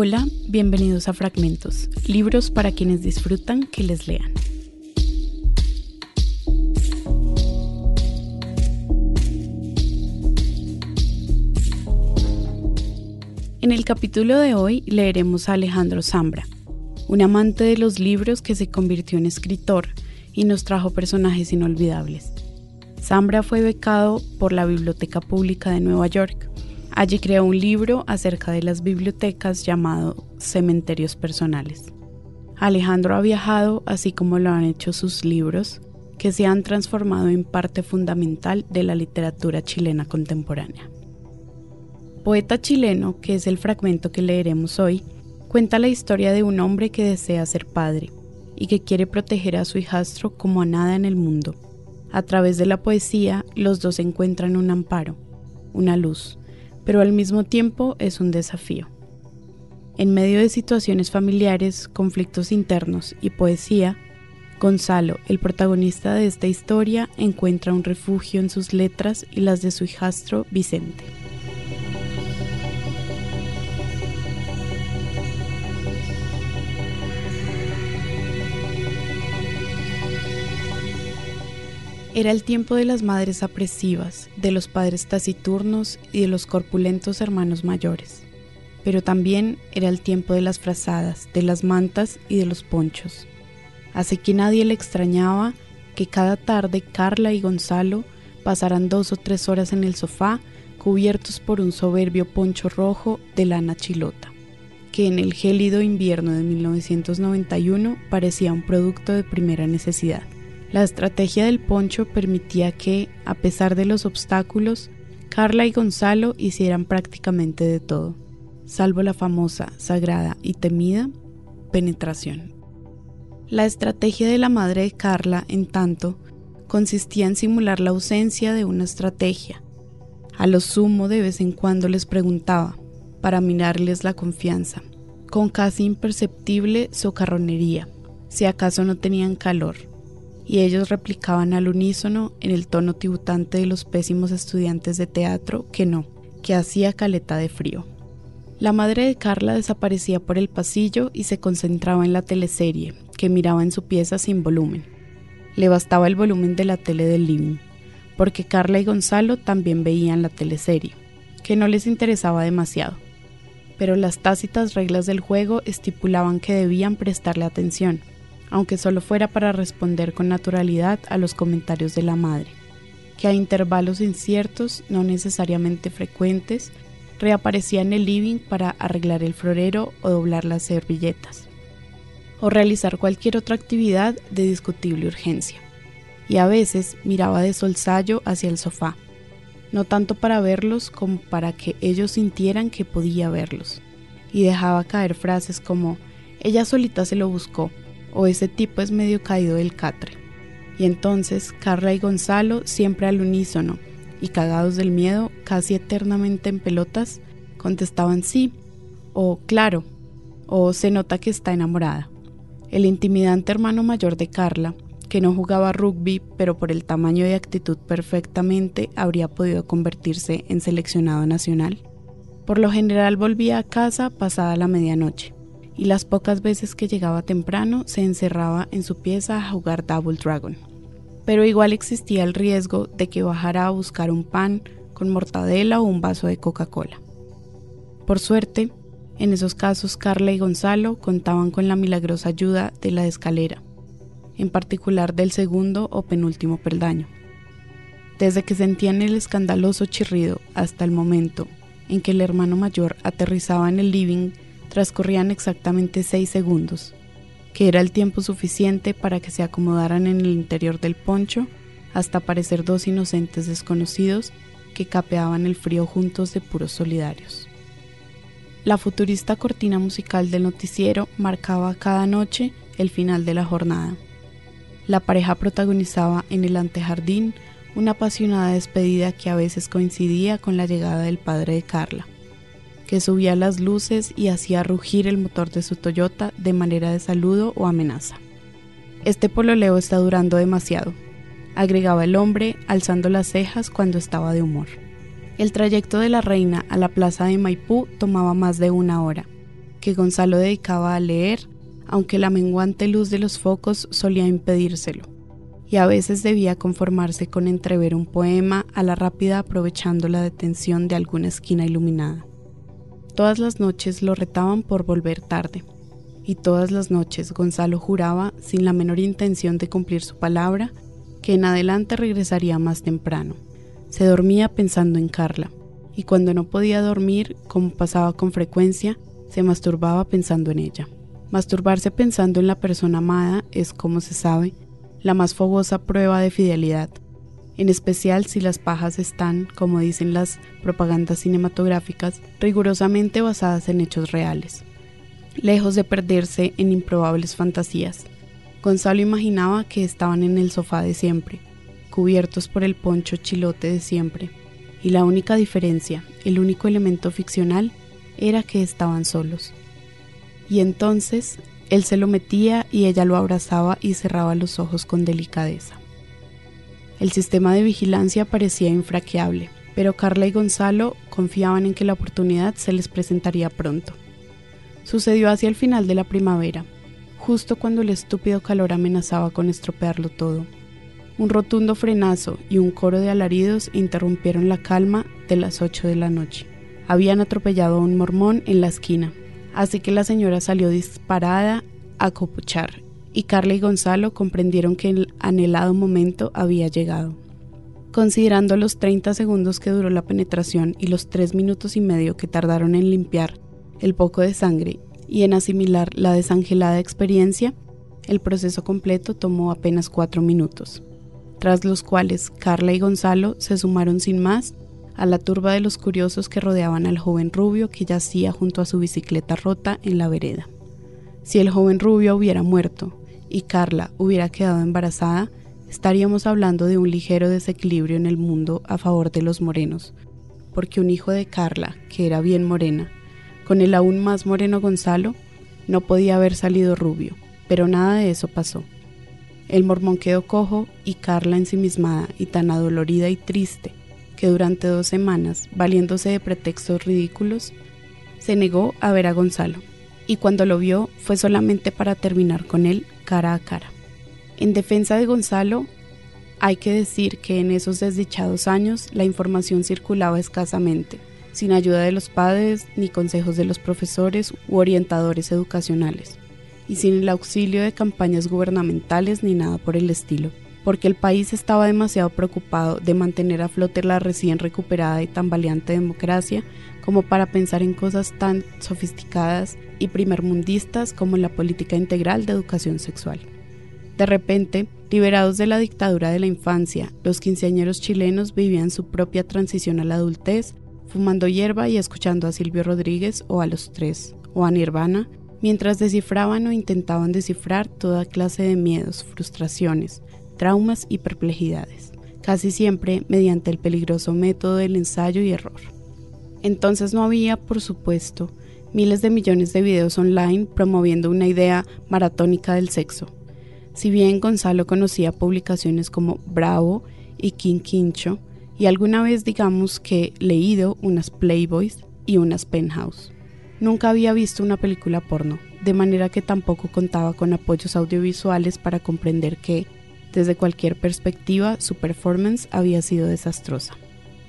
Hola, bienvenidos a Fragmentos, libros para quienes disfrutan que les lean. En el capítulo de hoy leeremos a Alejandro Zambra, un amante de los libros que se convirtió en escritor y nos trajo personajes inolvidables. Zambra fue becado por la Biblioteca Pública de Nueva York. Allí creó un libro acerca de las bibliotecas llamado Cementerios Personales. Alejandro ha viajado, así como lo han hecho sus libros, que se han transformado en parte fundamental de la literatura chilena contemporánea. Poeta chileno, que es el fragmento que leeremos hoy, cuenta la historia de un hombre que desea ser padre y que quiere proteger a su hijastro como a nada en el mundo. A través de la poesía, los dos encuentran un amparo, una luz, pero al mismo tiempo es un desafío. En medio de situaciones familiares, conflictos internos y poesía, Gonzalo, el protagonista de esta historia, encuentra un refugio en sus letras y las de su hijastro Vicente. Era el tiempo de las madres apresivas, de los padres taciturnos y de los corpulentos hermanos mayores. Pero también era el tiempo de las frazadas, de las mantas y de los ponchos. Así que nadie le extrañaba que cada tarde Carla y Gonzalo pasaran dos o tres horas en el sofá cubiertos por un soberbio poncho rojo de lana chilota, que en el gélido invierno de 1991 parecía un producto de primera necesidad. La estrategia del poncho permitía que, a pesar de los obstáculos, Carla y Gonzalo hicieran prácticamente de todo, salvo la famosa, sagrada y temida penetración. La estrategia de la madre de Carla, en tanto, consistía en simular la ausencia de una estrategia. A lo sumo de vez en cuando les preguntaba, para minarles la confianza, con casi imperceptible socarronería, si acaso no tenían calor y ellos replicaban al unísono en el tono tibutante de los pésimos estudiantes de teatro que no, que hacía caleta de frío. La madre de Carla desaparecía por el pasillo y se concentraba en la teleserie, que miraba en su pieza sin volumen. Le bastaba el volumen de la tele del living, porque Carla y Gonzalo también veían la teleserie, que no les interesaba demasiado. Pero las tácitas reglas del juego estipulaban que debían prestarle atención, aunque solo fuera para responder con naturalidad a los comentarios de la madre, que a intervalos inciertos, no necesariamente frecuentes, reaparecía en el living para arreglar el florero o doblar las servilletas, o realizar cualquier otra actividad de discutible urgencia. Y a veces miraba de solsallo hacia el sofá, no tanto para verlos como para que ellos sintieran que podía verlos, y dejaba caer frases como, ella solita se lo buscó, o ese tipo es medio caído del catre. Y entonces Carla y Gonzalo, siempre al unísono y cagados del miedo, casi eternamente en pelotas, contestaban sí, o claro, o se nota que está enamorada. El intimidante hermano mayor de Carla, que no jugaba rugby, pero por el tamaño y actitud perfectamente habría podido convertirse en seleccionado nacional, por lo general volvía a casa pasada la medianoche y las pocas veces que llegaba temprano se encerraba en su pieza a jugar Double Dragon. Pero igual existía el riesgo de que bajara a buscar un pan con mortadela o un vaso de Coca-Cola. Por suerte, en esos casos Carla y Gonzalo contaban con la milagrosa ayuda de la escalera, en particular del segundo o penúltimo peldaño. Desde que sentían el escandaloso chirrido hasta el momento en que el hermano mayor aterrizaba en el living transcurrían exactamente seis segundos, que era el tiempo suficiente para que se acomodaran en el interior del poncho hasta parecer dos inocentes desconocidos que capeaban el frío juntos de puros solidarios. La futurista cortina musical del noticiero marcaba cada noche el final de la jornada. La pareja protagonizaba en el antejardín una apasionada despedida que a veces coincidía con la llegada del padre de Carla que subía las luces y hacía rugir el motor de su Toyota de manera de saludo o amenaza. Este pololeo está durando demasiado, agregaba el hombre, alzando las cejas cuando estaba de humor. El trayecto de la reina a la plaza de Maipú tomaba más de una hora, que Gonzalo dedicaba a leer, aunque la menguante luz de los focos solía impedírselo, y a veces debía conformarse con entrever un poema a la rápida aprovechando la detención de alguna esquina iluminada. Todas las noches lo retaban por volver tarde, y todas las noches Gonzalo juraba, sin la menor intención de cumplir su palabra, que en adelante regresaría más temprano. Se dormía pensando en Carla, y cuando no podía dormir, como pasaba con frecuencia, se masturbaba pensando en ella. Masturbarse pensando en la persona amada es, como se sabe, la más fogosa prueba de fidelidad, en especial si las pajas están, como dicen las propagandas cinematográficas, rigurosamente basadas en hechos reales, lejos de perderse en improbables fantasías. Gonzalo imaginaba que estaban en el sofá de siempre, cubiertos por el poncho chilote de siempre, y la única diferencia, el único elemento ficcional, era que estaban solos. Y entonces él se lo metía y ella lo abrazaba y cerraba los ojos con delicadeza. El sistema de vigilancia parecía infraqueable, pero Carla y Gonzalo confiaban en que la oportunidad se les presentaría pronto. Sucedió hacia el final de la primavera, justo cuando el estúpido calor amenazaba con estropearlo todo. Un rotundo frenazo y un coro de alaridos interrumpieron la calma de las ocho de la noche. Habían atropellado a un mormón en la esquina, así que la señora salió disparada a copuchar y Carla y Gonzalo comprendieron que el anhelado momento había llegado. Considerando los 30 segundos que duró la penetración y los 3 minutos y medio que tardaron en limpiar el poco de sangre y en asimilar la desangelada experiencia, el proceso completo tomó apenas cuatro minutos, tras los cuales Carla y Gonzalo se sumaron sin más a la turba de los curiosos que rodeaban al joven rubio que yacía junto a su bicicleta rota en la vereda. Si el joven rubio hubiera muerto y Carla hubiera quedado embarazada, estaríamos hablando de un ligero desequilibrio en el mundo a favor de los morenos, porque un hijo de Carla, que era bien morena, con el aún más moreno Gonzalo, no podía haber salido rubio, pero nada de eso pasó. El mormón quedó cojo y Carla ensimismada y tan adolorida y triste que durante dos semanas, valiéndose de pretextos ridículos, se negó a ver a Gonzalo, y cuando lo vio fue solamente para terminar con él cara a cara. En defensa de Gonzalo, hay que decir que en esos desdichados años la información circulaba escasamente, sin ayuda de los padres ni consejos de los profesores u orientadores educacionales, y sin el auxilio de campañas gubernamentales ni nada por el estilo, porque el país estaba demasiado preocupado de mantener a flote la recién recuperada y tambaleante democracia como para pensar en cosas tan sofisticadas y primermundistas como la política integral de educación sexual. De repente, liberados de la dictadura de la infancia, los quinceañeros chilenos vivían su propia transición a la adultez fumando hierba y escuchando a Silvio Rodríguez o a los tres, o a Nirvana, mientras descifraban o intentaban descifrar toda clase de miedos, frustraciones, traumas y perplejidades, casi siempre mediante el peligroso método del ensayo y error. Entonces no había, por supuesto, miles de millones de videos online promoviendo una idea maratónica del sexo. Si bien Gonzalo conocía publicaciones como Bravo y King Quincho, y alguna vez digamos que leído unas Playboys y unas Penthouse. Nunca había visto una película porno, de manera que tampoco contaba con apoyos audiovisuales para comprender que, desde cualquier perspectiva, su performance había sido desastrosa.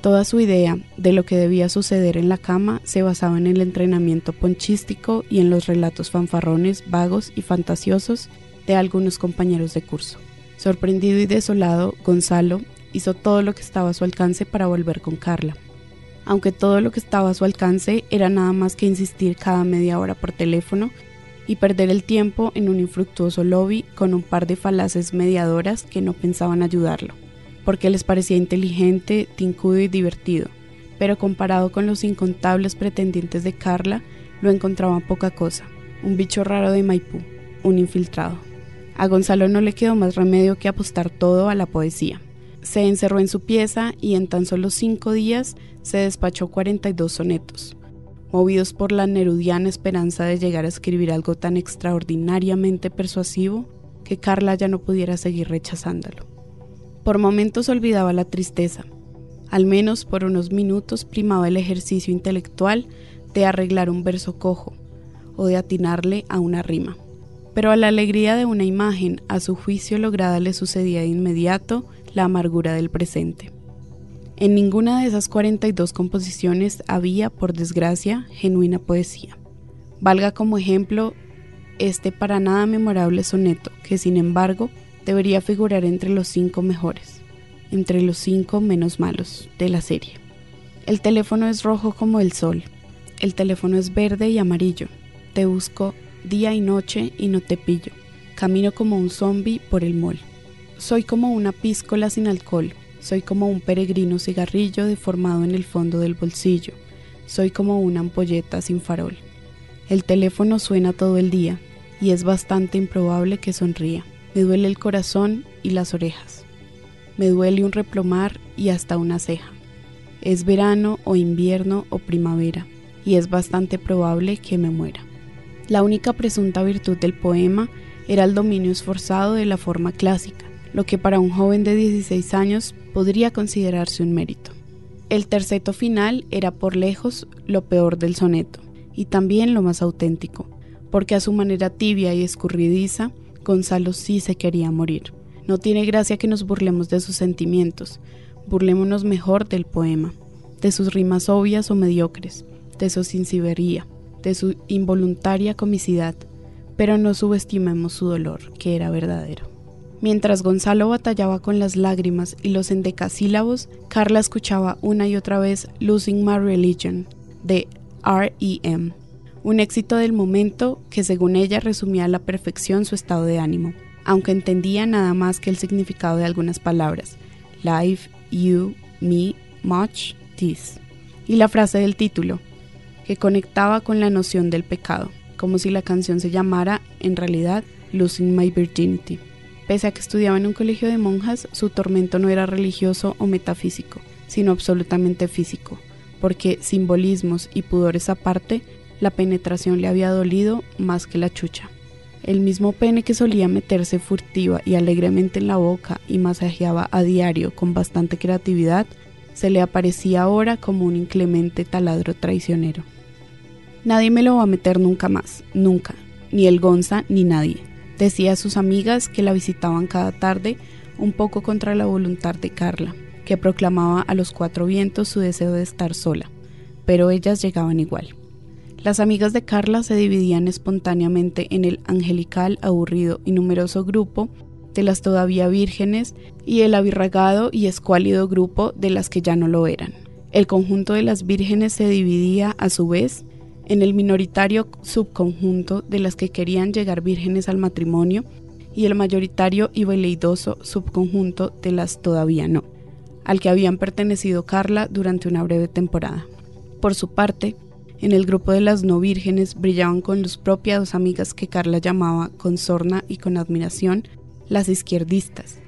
Toda su idea de lo que debía suceder en la cama se basaba en el entrenamiento ponchístico y en los relatos fanfarrones, vagos y fantasiosos de algunos compañeros de curso. Sorprendido y desolado, Gonzalo hizo todo lo que estaba a su alcance para volver con Carla. Aunque todo lo que estaba a su alcance era nada más que insistir cada media hora por teléfono y perder el tiempo en un infructuoso lobby con un par de falaces mediadoras que no pensaban ayudarlo, porque les parecía inteligente, tincudo y divertido, pero comparado con los incontables pretendientes de Carla, lo encontraban poca cosa, un bicho raro de Maipú, un infiltrado. A Gonzalo no le quedó más remedio que apostar todo a la poesía. Se encerró en su pieza y en tan solo cinco días se despachó 42 sonetos, movidos por la nerudiana esperanza de llegar a escribir algo tan extraordinariamente persuasivo que Carla ya no pudiera seguir rechazándolo. Por momentos olvidaba la tristeza, al menos por unos minutos primaba el ejercicio intelectual de arreglar un verso cojo, o de atinarle a una rima. Pero a la alegría de una imagen, a su juicio lograda le sucedía de inmediato la amargura del presente. En ninguna de esas 42 composiciones había, por desgracia, genuina poesía. Valga como ejemplo este para nada memorable soneto, que sin embargo debería figurar entre los cinco mejores, entre los cinco menos malos de la serie. El teléfono es rojo como el sol, el teléfono es verde y amarillo, te busco día y noche y no te pillo, camino como un zombi por el mall. Soy como una píscola sin alcohol, soy como un peregrino cigarrillo deformado en el fondo del bolsillo, soy como una ampolleta sin farol. El teléfono suena todo el día y es bastante improbable que sonría. Me duele el corazón y las orejas. Me duele un replomar y hasta una ceja. Es verano o invierno o primavera y es bastante probable que me muera. La única presunta virtud del poema era el dominio esforzado de la forma clásica, lo que para un joven de 16 años podría considerarse un mérito. El terceto final era por lejos lo peor del soneto, y también lo más auténtico, porque a su manera tibia y escurridiza, Gonzalo sí se quería morir. No tiene gracia que nos burlemos de sus sentimientos, burlémonos mejor del poema, de sus rimas obvias o mediocres, de su sinceridad, de su involuntaria comicidad, pero no subestimemos su dolor, que era verdadero. Mientras Gonzalo batallaba con las lágrimas y los endecasílabos, Carla escuchaba una y otra vez Losing My Religion de REM, un éxito del momento que según ella resumía a la perfección su estado de ánimo, aunque entendía nada más que el significado de algunas palabras, life, you, me, much, this, y la frase del título, que conectaba con la noción del pecado, como si la canción se llamara, en realidad, Losing My Virginity. Pese a que estudiaba en un colegio de monjas, su tormento no era religioso o metafísico, sino absolutamente físico, porque simbolismos y pudores aparte, la penetración le había dolido más que la chucha. El mismo pene que solía meterse furtiva y alegremente en la boca y masajeaba a diario con bastante creatividad, se le aparecía ahora como un inclemente taladro traicionero. Nadie me lo va a meter nunca más, nunca, ni el Gonza ni nadie decía a sus amigas que la visitaban cada tarde, un poco contra la voluntad de Carla, que proclamaba a los cuatro vientos su deseo de estar sola, pero ellas llegaban igual. Las amigas de Carla se dividían espontáneamente en el angelical, aburrido y numeroso grupo de las todavía vírgenes y el abirragado y escuálido grupo de las que ya no lo eran. El conjunto de las vírgenes se dividía a su vez en el minoritario subconjunto de las que querían llegar vírgenes al matrimonio y el mayoritario y veleidoso subconjunto de las todavía no, al que habían pertenecido Carla durante una breve temporada. Por su parte, en el grupo de las no vírgenes brillaban con luz propia dos amigas que Carla llamaba con sorna y con admiración las izquierdistas.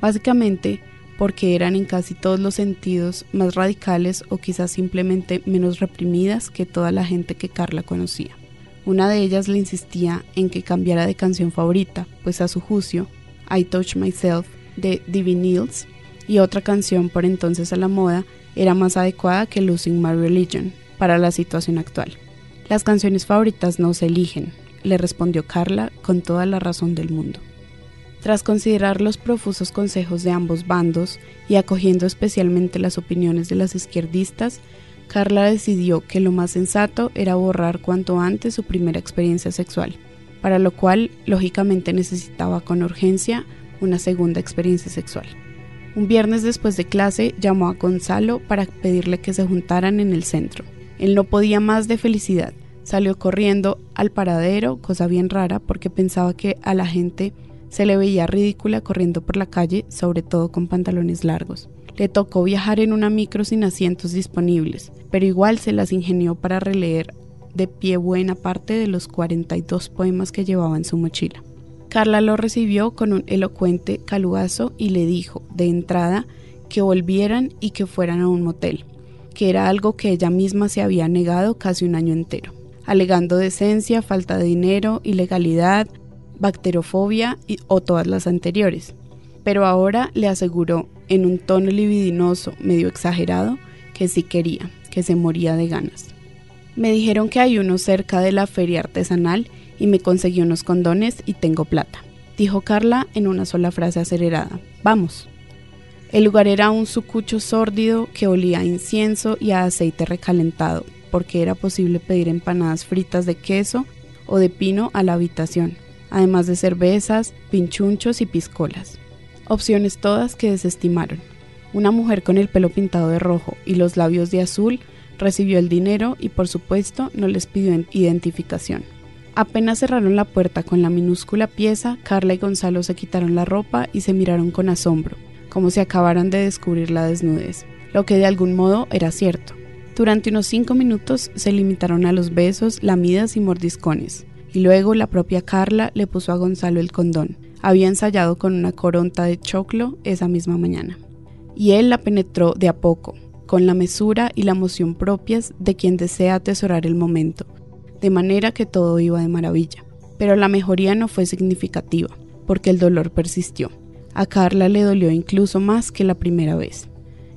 Básicamente, porque eran en casi todos los sentidos más radicales o quizás simplemente menos reprimidas que toda la gente que Carla conocía. Una de ellas le insistía en que cambiara de canción favorita, pues a su juicio, I Touch Myself de Divine y otra canción por entonces a la moda era más adecuada que Losing My Religion para la situación actual. Las canciones favoritas no se eligen, le respondió Carla con toda la razón del mundo. Tras considerar los profusos consejos de ambos bandos y acogiendo especialmente las opiniones de las izquierdistas, Carla decidió que lo más sensato era borrar cuanto antes su primera experiencia sexual, para lo cual lógicamente necesitaba con urgencia una segunda experiencia sexual. Un viernes después de clase llamó a Gonzalo para pedirle que se juntaran en el centro. Él no podía más de felicidad. Salió corriendo al paradero, cosa bien rara porque pensaba que a la gente se le veía ridícula corriendo por la calle, sobre todo con pantalones largos. Le tocó viajar en una micro sin asientos disponibles, pero igual se las ingenió para releer de pie buena parte de los 42 poemas que llevaba en su mochila. Carla lo recibió con un elocuente calugazo y le dijo, de entrada, que volvieran y que fueran a un motel, que era algo que ella misma se había negado casi un año entero, alegando decencia, falta de dinero, ilegalidad, bacterofobia o todas las anteriores. Pero ahora le aseguró, en un tono libidinoso medio exagerado, que sí quería, que se moría de ganas. Me dijeron que hay uno cerca de la feria artesanal y me conseguí unos condones y tengo plata, dijo Carla en una sola frase acelerada. Vamos. El lugar era un sucucho sórdido que olía a incienso y a aceite recalentado, porque era posible pedir empanadas fritas de queso o de pino a la habitación, además de cervezas, pinchunchos y piscolas. Opciones todas que desestimaron. Una mujer con el pelo pintado de rojo y los labios de azul recibió el dinero y por supuesto no les pidió identificación. Apenas cerraron la puerta con la minúscula pieza, Carla y Gonzalo se quitaron la ropa y se miraron con asombro, como si acabaran de descubrir la desnudez, lo que de algún modo era cierto. Durante unos cinco minutos se limitaron a los besos, lamidas y mordiscones, y luego la propia Carla le puso a Gonzalo el condón. Había ensayado con una coronta de choclo esa misma mañana. Y él la penetró de a poco, con la mesura y la emoción propias de quien desea atesorar el momento, de manera que todo iba de maravilla. Pero la mejoría no fue significativa, porque el dolor persistió. A Carla le dolió incluso más que la primera vez.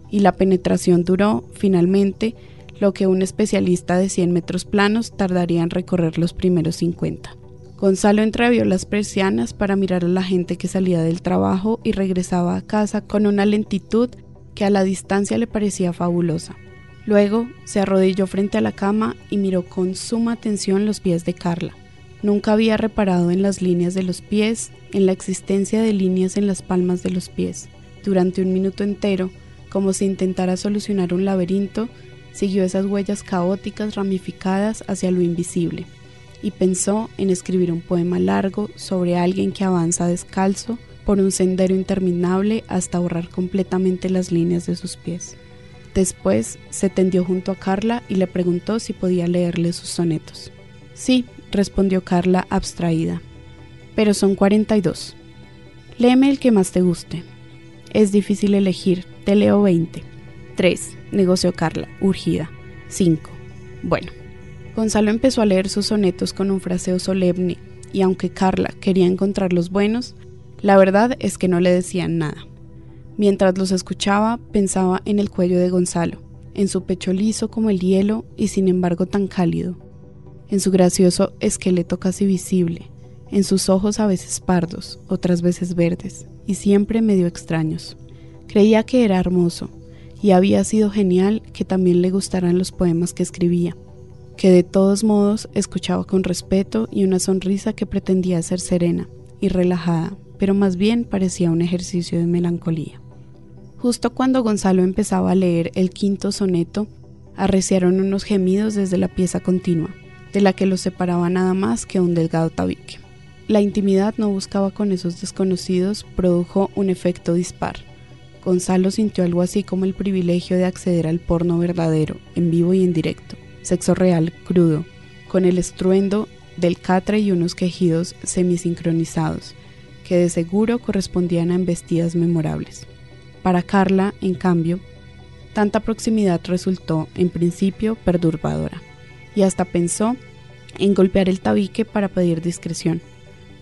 Y la penetración duró, finalmente, lo que un especialista de 100 metros planos tardaría en recorrer los primeros 50. Gonzalo entrevió las persianas para mirar a la gente que salía del trabajo y regresaba a casa con una lentitud que a la distancia le parecía fabulosa. Luego se arrodilló frente a la cama y miró con suma atención los pies de Carla. Nunca había reparado en las líneas de los pies, en la existencia de líneas en las palmas de los pies. Durante un minuto entero, como si intentara solucionar un laberinto, siguió esas huellas caóticas ramificadas hacia lo invisible y pensó en escribir un poema largo sobre alguien que avanza descalzo por un sendero interminable hasta borrar completamente las líneas de sus pies. Después se tendió junto a Carla y le preguntó si podía leerle sus sonetos. Sí, respondió Carla abstraída, pero son 42. Léeme el que más te guste. Es difícil elegir, te leo 20. 3, negoció Carla, urgida. 5. Bueno. Gonzalo empezó a leer sus sonetos con un fraseo solemne, y aunque Carla quería encontrar los buenos, la verdad es que no le decían nada. Mientras los escuchaba, pensaba en el cuello de Gonzalo, en su pecho liso como el hielo y sin embargo tan cálido, en su gracioso esqueleto casi visible, en sus ojos a veces pardos, otras veces verdes, y siempre medio extraños. Creía que era hermoso, y había sido genial que también le gustaran los poemas que escribía, que de todos modos escuchaba con respeto y una sonrisa que pretendía ser serena y relajada, pero más bien parecía un ejercicio de melancolía. Justo cuando Gonzalo empezaba a leer el quinto soneto, arreciaron unos gemidos desde la pieza continua, de la que los separaba nada más que un delgado tabique. La intimidad no buscaba con esos desconocidos produjo un efecto dispar. Gonzalo sintió algo así como el privilegio de acceder al porno verdadero, en vivo y en directo, sexo real, crudo, con el estruendo del catre y unos quejidos semisincronizados, que de seguro correspondían a embestidas memorables. Para Carla, en cambio, tanta proximidad resultó, en principio, perturbadora, y hasta pensó en golpear el tabique para pedir discreción,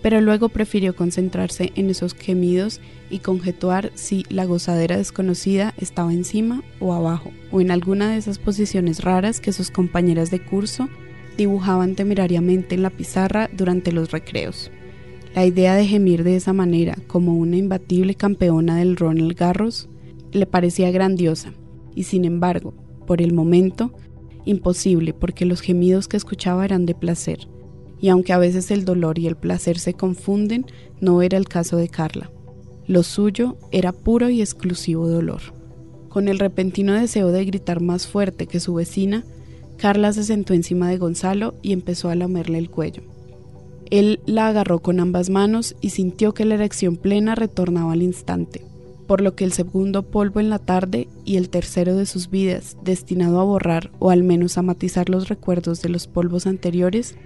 pero luego prefirió concentrarse en esos gemidos y conjetuar si la gozadera desconocida estaba encima o abajo, o en alguna de esas posiciones raras que sus compañeras de curso dibujaban temerariamente en la pizarra durante los recreos. La idea de gemir de esa manera, como una imbatible campeona del Ronald Garros, le parecía grandiosa, y sin embargo, por el momento, imposible porque los gemidos que escuchaba eran de placer, y aunque a veces el dolor y el placer se confunden, no era el caso de Carla. Lo suyo era puro y exclusivo dolor. Con el repentino deseo de gritar más fuerte que su vecina, Carla se sentó encima de Gonzalo y empezó a lamerle el cuello. Él la agarró con ambas manos y sintió que la erección plena retornaba al instante, por lo que el segundo polvo en la tarde y el tercero de sus vidas, destinado a borrar o al menos a matizar los recuerdos de los polvos anteriores,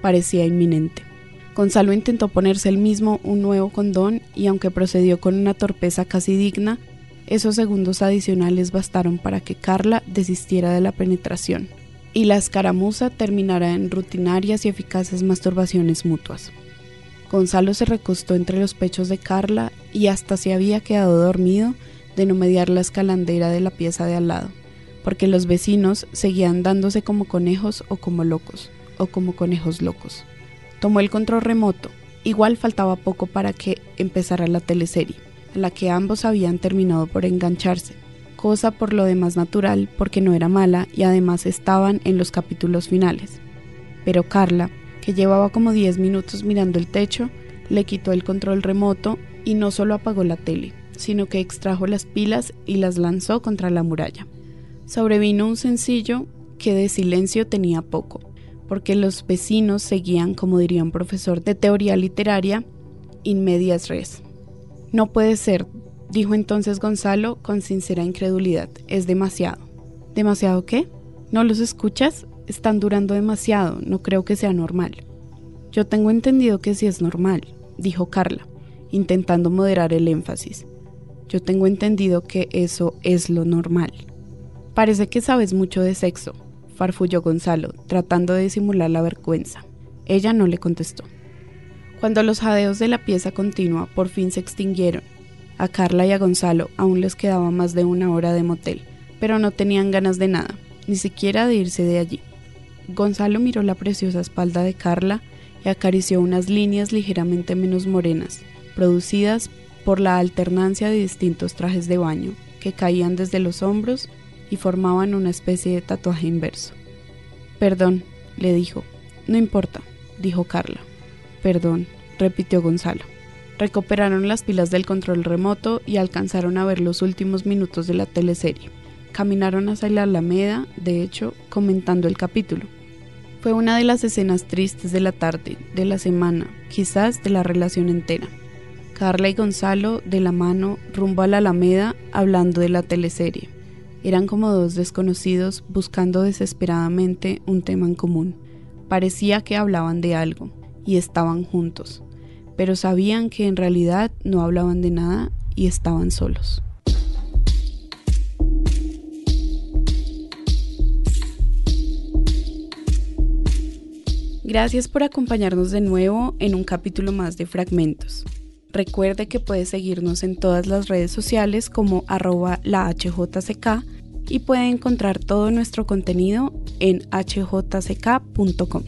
parecía inminente. Gonzalo intentó ponerse él mismo un nuevo condón y aunque procedió con una torpeza casi digna, esos segundos adicionales bastaron para que Carla desistiera de la penetración y la escaramuza terminará en rutinarias y eficaces masturbaciones mutuas. Gonzalo se recostó entre los pechos de Carla y hasta se había quedado dormido de no mediar la escalandera de la pieza de al lado, porque los vecinos seguían dándose como conejos o como locos, o como conejos locos. Tomó el control remoto, igual faltaba poco para que empezara la teleserie, en la que ambos habían terminado por engancharse, cosa por lo demás natural porque no era mala y además estaban en los capítulos finales. Pero Carla, que llevaba como 10 minutos mirando el techo, le quitó el control remoto y no solo apagó la tele, sino que extrajo las pilas y las lanzó contra la muralla. Sobrevino un sencillo que de silencio tenía poco, porque los vecinos seguían, como diría un profesor de teoría literaria, in medias res. No puede ser, dijo entonces Gonzalo con sincera incredulidad, es demasiado. ¿Demasiado qué? ¿No los escuchas? Están durando demasiado, no creo que sea normal. Yo tengo entendido que sí es normal, dijo Carla, intentando moderar el énfasis. Yo tengo entendido que eso es lo normal. Parece que sabes mucho de sexo, farfulló Gonzalo, tratando de disimular la vergüenza. Ella no le contestó. Cuando los jadeos de la pieza continua por fin se extinguieron, a Carla y a Gonzalo aún les quedaba más de una hora de motel, pero no tenían ganas de nada, ni siquiera de irse de allí. Gonzalo miró la preciosa espalda de Carla y acarició unas líneas ligeramente menos morenas, producidas por la alternancia de distintos trajes de baño que caían desde los hombros y formaban una especie de tatuaje inverso. Perdón, le dijo. No importa, dijo Carla. Perdón, repitió Gonzalo. Recuperaron las pilas del control remoto y alcanzaron a ver los últimos minutos de la teleserie. Caminaron hacia la Alameda, de hecho, comentando el capítulo. Fue una de las escenas tristes de la tarde, de la semana, quizás de la relación entera. Carla y Gonzalo de la mano rumbo a la Alameda hablando de la teleserie. Eran como dos desconocidos buscando desesperadamente un tema en común. Parecía que hablaban de algo y estaban juntos, pero sabían que en realidad no hablaban de nada y estaban solos. Gracias por acompañarnos de nuevo en un capítulo más de Fragmentos. Recuerde que puede seguirnos en todas las redes sociales como arroba la HJCK y puede encontrar todo nuestro contenido en hjck.com.